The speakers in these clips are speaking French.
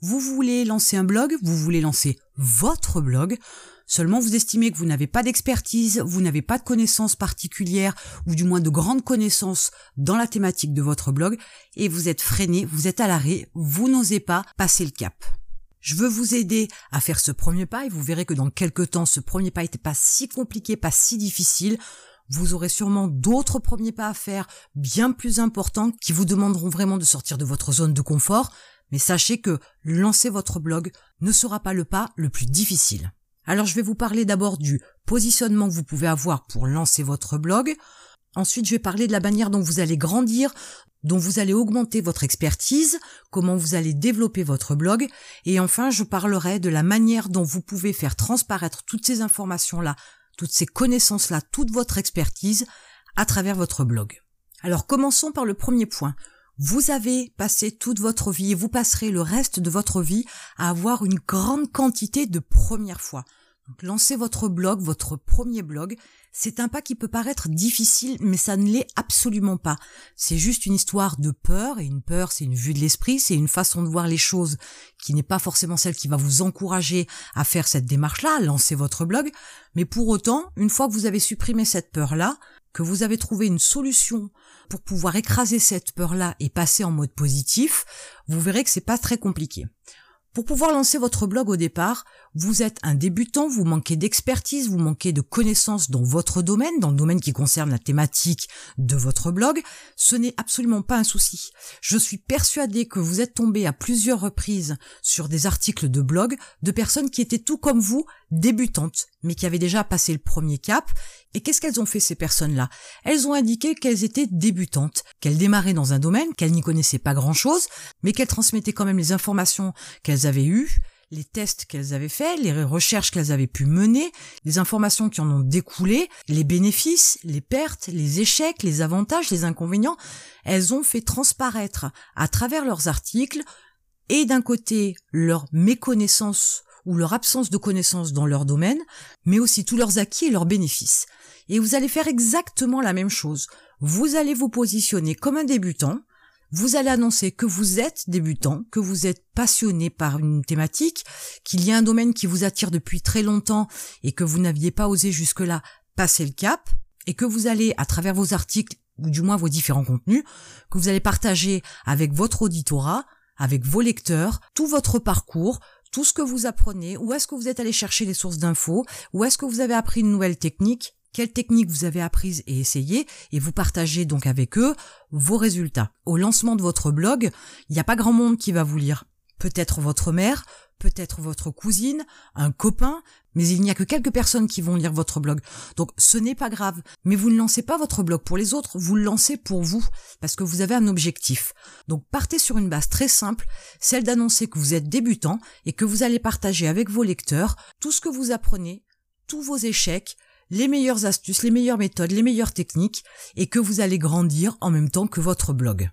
Vous voulez lancer un blog, vous voulez lancer votre blog, seulement vous estimez que vous n'avez pas d'expertise, vous n'avez pas de connaissances particulières ou du moins de grandes connaissances dans la thématique de votre blog et vous êtes freiné, vous êtes à l'arrêt, vous n'osez pas passer le cap. Je veux vous aider à faire ce premier pas et vous verrez que dans quelques temps, ce premier pas n'était pas si compliqué, pas si difficile. Vous aurez sûrement d'autres premiers pas à faire bien plus importants qui vous demanderont vraiment de sortir de votre zone de confort, mais sachez que lancer votre blog ne sera pas le pas le plus difficile. Alors je vais vous parler d'abord du positionnement que vous pouvez avoir pour lancer votre blog. Ensuite, je vais parler de la manière dont vous allez grandir, dont vous allez augmenter votre expertise, comment vous allez développer votre blog, et enfin, je parlerai de la manière dont vous pouvez faire transparaître toutes ces informations-là, toutes ces connaissances-là, toute votre expertise à travers votre blog. Alors commençons par le premier point, vous avez passé toute votre vie et vous passerez le reste de votre vie à avoir une grande quantité de premières fois. Donc, lancez votre blog, votre premier blog. C'est un pas qui peut paraître difficile, mais ça ne l'est absolument pas. C'est juste une histoire de peur, et une peur, c'est une vue de l'esprit, c'est une façon de voir les choses qui n'est pas forcément celle qui va vous encourager à faire cette démarche-là, à lancer votre blog. Mais pour autant, une fois que vous avez supprimé cette peur-là, que vous avez trouvé une solution pour pouvoir écraser cette peur-là et passer en mode positif, vous verrez que c'est pas très compliqué. Pour pouvoir lancer votre blog au départ, vous êtes un débutant, vous manquez d'expertise, vous manquez de connaissances dans votre domaine, dans le domaine qui concerne la thématique de votre blog, ce n'est absolument pas un souci. Je suis persuadée que vous êtes tombé à plusieurs reprises sur des articles de blog de personnes qui étaient tout comme vous, débutantes, mais qui avaient déjà passé le premier cap. Et qu'est-ce qu'elles ont fait ces personnes-là? Elles ont indiqué qu'elles étaient débutantes, qu'elles démarraient dans un domaine, qu'elles n'y connaissaient pas grand-chose, mais qu'elles transmettaient quand même les informations qu'elles avaient eues, les tests qu'elles avaient faits, les recherches qu'elles avaient pu mener, les informations qui en ont découlé, les bénéfices, les pertes, les échecs, les avantages, les inconvénients, elles ont fait transparaître à travers leurs articles et d'un côté leur méconnaissance ou leur absence de connaissance dans leur domaine, mais aussi tous leurs acquis et leurs bénéfices. Et vous allez faire exactement la même chose. Vous allez vous positionner comme un débutant, vous allez annoncer que vous êtes débutant, que vous êtes passionné par une thématique, qu'il y a un domaine qui vous attire depuis très longtemps et que vous n'aviez pas osé jusque-là passer le cap, et que vous allez, à travers vos articles, ou du moins vos différents contenus, que vous allez partager avec votre auditorat, avec vos lecteurs, tout votre parcours, tout ce que vous apprenez, où est-ce que vous êtes allé chercher les sources d'infos, où est-ce que vous avez appris une nouvelle technique, quelle technique vous avez apprise et essayé, et vous partagez donc avec eux vos résultats. Au lancement de votre blog, il n'y a pas grand monde qui va vous lire. Peut-être votre mère, peut-être votre cousine, un copain, mais il n'y a que quelques personnes qui vont lire votre blog. Donc ce n'est pas grave, mais vous ne lancez pas votre blog pour les autres, vous le lancez pour vous, parce que vous avez un objectif. Donc partez sur une base très simple, celle d'annoncer que vous êtes débutant et que vous allez partager avec vos lecteurs tout ce que vous apprenez, tous vos échecs, les meilleures astuces, les meilleures méthodes, les meilleures techniques, et que vous allez grandir en même temps que votre blog.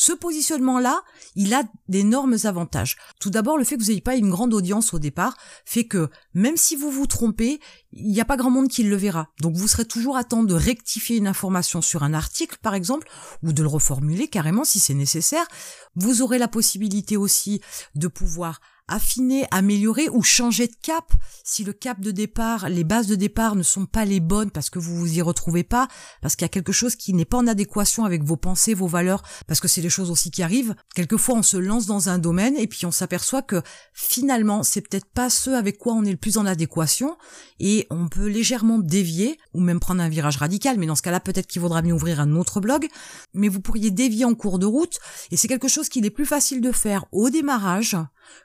Ce positionnement-là, il a d'énormes avantages. Tout d'abord, le fait que vous n'ayez pas une grande audience au départ fait que même si vous vous trompez, il n'y a pas grand monde qui le verra. Donc vous serez toujours à temps de rectifier une information sur un article, par exemple, ou de le reformuler carrément si c'est nécessaire. Vous aurez la possibilité aussi de pouvoir affiner, améliorer ou changer de cap si le cap de départ, les bases de départ ne sont pas les bonnes parce que vous vous y retrouvez pas, parce qu'il y a quelque chose qui n'est pas en adéquation avec vos pensées, vos valeurs, parce que c'est des choses aussi qui arrivent. Quelquefois, on se lance dans un domaine et puis on s'aperçoit que finalement, c'est peut-être pas ce avec quoi on est le plus en adéquation et on peut légèrement dévier ou même prendre un virage radical, mais dans ce cas-là, peut-être qu'il vaudra mieux ouvrir un autre blog, mais vous pourriez dévier en cours de route et c'est quelque chose qu'il est plus facile de faire au démarrage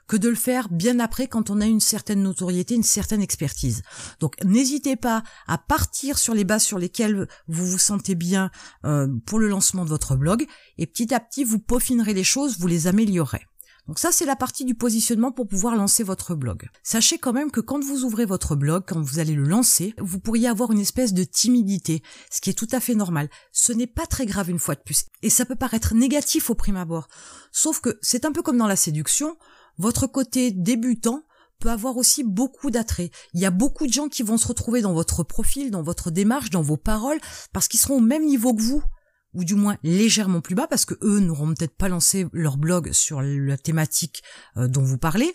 que de le faire bien après quand on a une certaine notoriété, une certaine expertise. Donc n'hésitez pas à partir sur les bases sur lesquelles vous vous sentez bien euh, pour le lancement de votre blog et petit à petit vous peaufinerez les choses, vous les améliorerez. Donc ça, c'est la partie du positionnement pour pouvoir lancer votre blog. Sachez quand même que quand vous ouvrez votre blog, quand vous allez le lancer, vous pourriez avoir une espèce de timidité, ce qui est tout à fait normal. Ce n'est pas très grave une fois de plus. Et ça peut paraître négatif au prime abord. Sauf que c'est un peu comme dans la séduction votre côté débutant peut avoir aussi beaucoup d'attrait. Il y a beaucoup de gens qui vont se retrouver dans votre profil, dans votre démarche, dans vos paroles, parce qu'ils seront au même niveau que vous. Ou du moins légèrement plus bas parce que eux n'auront peut-être pas lancé leur blog sur la thématique euh, dont vous parlez,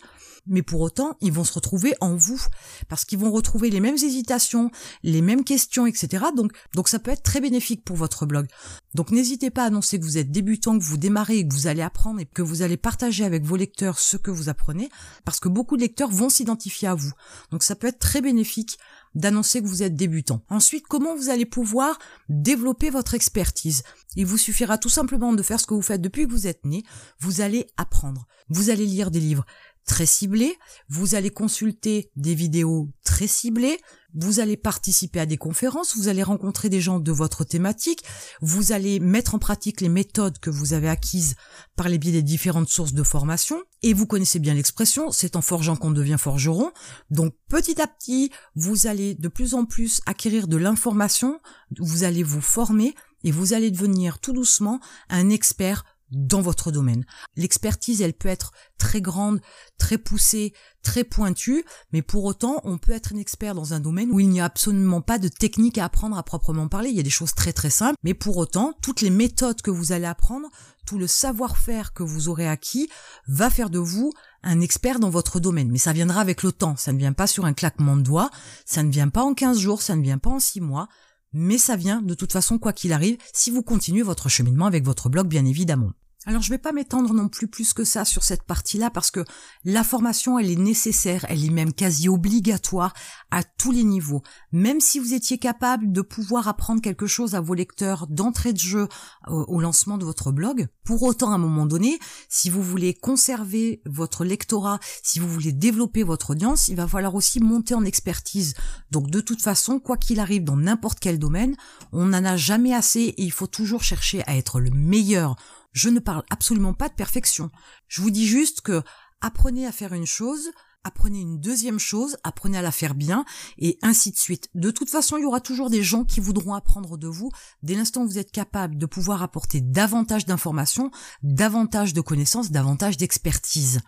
mais pour autant, ils vont se retrouver en vous parce qu'ils vont retrouver les mêmes hésitations, les mêmes questions, etc. Donc, donc ça peut être très bénéfique pour votre blog. Donc n'hésitez pas à annoncer que vous êtes débutant, que vous démarrez, que vous allez apprendre et que vous allez partager avec vos lecteurs ce que vous apprenez parce que beaucoup de lecteurs vont s'identifier à vous. Donc ça peut être très bénéfique d'annoncer que vous êtes débutant. Ensuite, comment vous allez pouvoir développer votre expertise? Il vous suffira tout simplement de faire ce que vous faites depuis que vous êtes né. Vous allez apprendre. Vous allez lire des livres très ciblés, vous allez consulter des vidéos très ciblées, vous allez participer à des conférences, vous allez rencontrer des gens de votre thématique, vous allez mettre en pratique les méthodes que vous avez acquises par les biais des différentes sources de formation, et vous connaissez bien l'expression, c'est en forgeant qu'on devient forgeron, donc petit à petit, vous allez de plus en plus acquérir de l'information, vous allez vous former, et vous allez devenir tout doucement un expert dans votre domaine. L'expertise, elle peut être très grande, très poussée, très pointue, mais pour autant, on peut être un expert dans un domaine où il n'y a absolument pas de technique à apprendre à proprement parler. Il y a des choses très très simples, mais pour autant, toutes les méthodes que vous allez apprendre, tout le savoir-faire que vous aurez acquis va faire de vous un expert dans votre domaine. Mais ça viendra avec le temps. Ça ne vient pas sur un claquement de doigts. Ça ne vient pas en 15 jours. Ça ne vient pas en 6 mois mais ça vient de toute façon quoi qu'il arrive si vous continuez votre cheminement avec votre blog bien évidemment. Alors je vais pas m'étendre non plus plus que ça sur cette partie-là parce que la formation elle est nécessaire, elle est même quasi obligatoire à tous les niveaux. Même si vous étiez capable de pouvoir apprendre quelque chose à vos lecteurs d'entrée de jeu au, au lancement de votre blog, pour autant à un moment donné, si vous voulez conserver votre lectorat, si vous voulez développer votre audience, il va falloir aussi monter en expertise. Donc de toute façon, quoi qu'il arrive dans n'importe quel domaine, on n'en a jamais assez et il faut toujours chercher à être le meilleur je ne parle absolument pas de perfection. Je vous dis juste que apprenez à faire une chose, apprenez une deuxième chose, apprenez à la faire bien, et ainsi de suite. De toute façon, il y aura toujours des gens qui voudront apprendre de vous dès l'instant où vous êtes capable de pouvoir apporter davantage d'informations, davantage de connaissances, davantage d'expertise.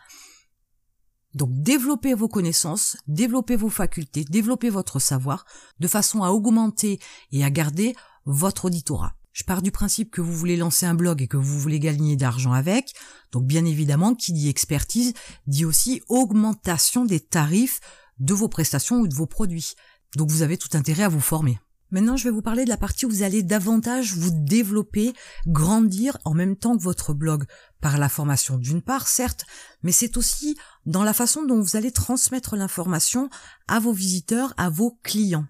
Donc développez vos connaissances, développez vos facultés, développez votre savoir, de façon à augmenter et à garder votre auditorat. Je pars du principe que vous voulez lancer un blog et que vous voulez gagner d'argent avec. Donc bien évidemment, qui dit expertise dit aussi augmentation des tarifs de vos prestations ou de vos produits. Donc vous avez tout intérêt à vous former. Maintenant, je vais vous parler de la partie où vous allez davantage vous développer, grandir en même temps que votre blog. Par la formation d'une part, certes, mais c'est aussi dans la façon dont vous allez transmettre l'information à vos visiteurs, à vos clients.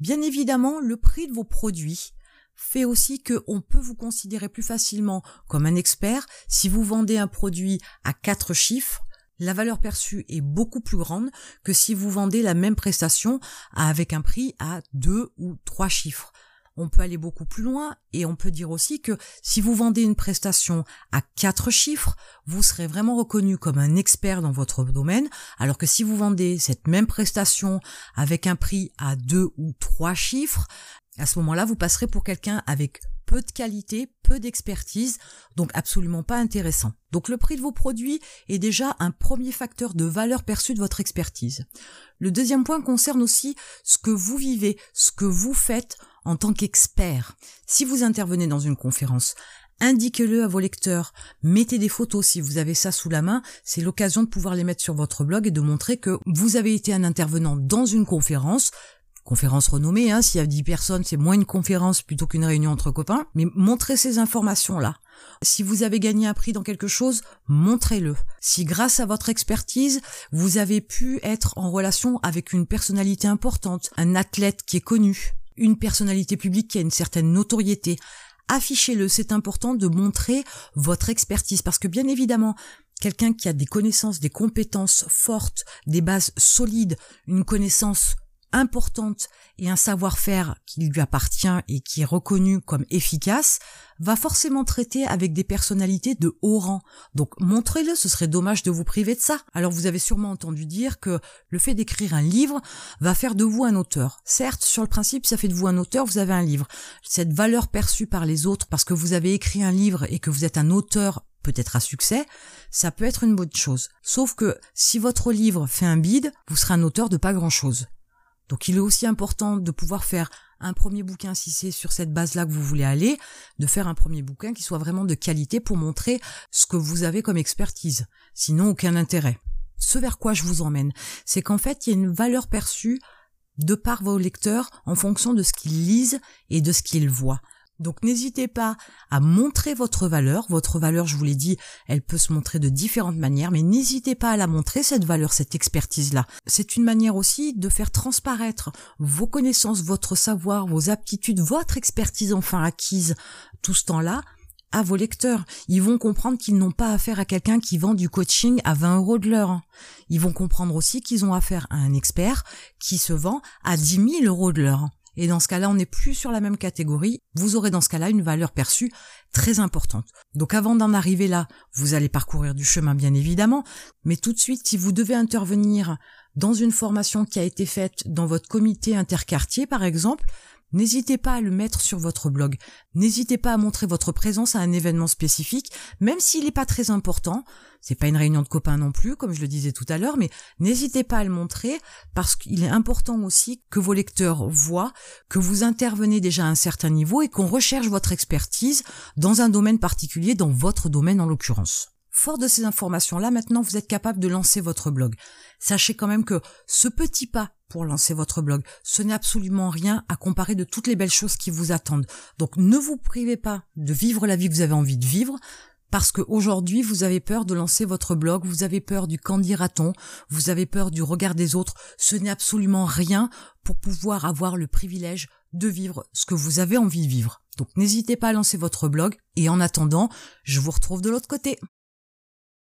Bien évidemment, le prix de vos produits, fait aussi que on peut vous considérer plus facilement comme un expert si vous vendez un produit à quatre chiffres. La valeur perçue est beaucoup plus grande que si vous vendez la même prestation avec un prix à deux ou trois chiffres. On peut aller beaucoup plus loin et on peut dire aussi que si vous vendez une prestation à quatre chiffres, vous serez vraiment reconnu comme un expert dans votre domaine, alors que si vous vendez cette même prestation avec un prix à deux ou trois chiffres, à ce moment-là, vous passerez pour quelqu'un avec peu de qualité, peu d'expertise, donc absolument pas intéressant. Donc le prix de vos produits est déjà un premier facteur de valeur perçue de votre expertise. Le deuxième point concerne aussi ce que vous vivez, ce que vous faites en tant qu'expert. Si vous intervenez dans une conférence, indiquez-le à vos lecteurs, mettez des photos si vous avez ça sous la main, c'est l'occasion de pouvoir les mettre sur votre blog et de montrer que vous avez été un intervenant dans une conférence, conférence renommée, hein, s'il y a 10 personnes, c'est moins une conférence plutôt qu'une réunion entre copains, mais montrez ces informations-là. Si vous avez gagné un prix dans quelque chose, montrez-le. Si grâce à votre expertise, vous avez pu être en relation avec une personnalité importante, un athlète qui est connu, une personnalité publique qui a une certaine notoriété, affichez-le, c'est important de montrer votre expertise parce que bien évidemment, quelqu'un qui a des connaissances, des compétences fortes, des bases solides, une connaissance importante et un savoir-faire qui lui appartient et qui est reconnu comme efficace, va forcément traiter avec des personnalités de haut rang. Donc montrez-le, ce serait dommage de vous priver de ça. Alors vous avez sûrement entendu dire que le fait d'écrire un livre va faire de vous un auteur. Certes, sur le principe, ça fait de vous un auteur, vous avez un livre. Cette valeur perçue par les autres parce que vous avez écrit un livre et que vous êtes un auteur peut-être à succès, ça peut être une bonne chose. Sauf que si votre livre fait un bide, vous serez un auteur de pas grand chose. Donc il est aussi important de pouvoir faire un premier bouquin si c'est sur cette base-là que vous voulez aller, de faire un premier bouquin qui soit vraiment de qualité pour montrer ce que vous avez comme expertise. Sinon, aucun intérêt. Ce vers quoi je vous emmène, c'est qu'en fait, il y a une valeur perçue de par vos lecteurs en fonction de ce qu'ils lisent et de ce qu'ils voient. Donc n'hésitez pas à montrer votre valeur. Votre valeur, je vous l'ai dit, elle peut se montrer de différentes manières, mais n'hésitez pas à la montrer, cette valeur, cette expertise-là. C'est une manière aussi de faire transparaître vos connaissances, votre savoir, vos aptitudes, votre expertise enfin acquise tout ce temps-là à vos lecteurs. Ils vont comprendre qu'ils n'ont pas affaire à quelqu'un qui vend du coaching à 20 euros de l'heure. Ils vont comprendre aussi qu'ils ont affaire à un expert qui se vend à 10 000 euros de l'heure. Et dans ce cas-là, on n'est plus sur la même catégorie. Vous aurez dans ce cas-là une valeur perçue très importante. Donc avant d'en arriver là, vous allez parcourir du chemin bien évidemment, mais tout de suite, si vous devez intervenir dans une formation qui a été faite dans votre comité interquartier par exemple, N'hésitez pas à le mettre sur votre blog. N'hésitez pas à montrer votre présence à un événement spécifique, même s'il n'est pas très important. C'est pas une réunion de copains non plus, comme je le disais tout à l'heure, mais n'hésitez pas à le montrer parce qu'il est important aussi que vos lecteurs voient que vous intervenez déjà à un certain niveau et qu'on recherche votre expertise dans un domaine particulier, dans votre domaine en l'occurrence. Fort de ces informations-là, maintenant vous êtes capable de lancer votre blog. Sachez quand même que ce petit pas pour lancer votre blog. Ce n'est absolument rien à comparer de toutes les belles choses qui vous attendent. Donc ne vous privez pas de vivre la vie que vous avez envie de vivre parce qu'aujourd'hui vous avez peur de lancer votre blog, vous avez peur du quand dira-t-on, vous avez peur du regard des autres. Ce n'est absolument rien pour pouvoir avoir le privilège de vivre ce que vous avez envie de vivre. Donc n'hésitez pas à lancer votre blog et en attendant, je vous retrouve de l'autre côté.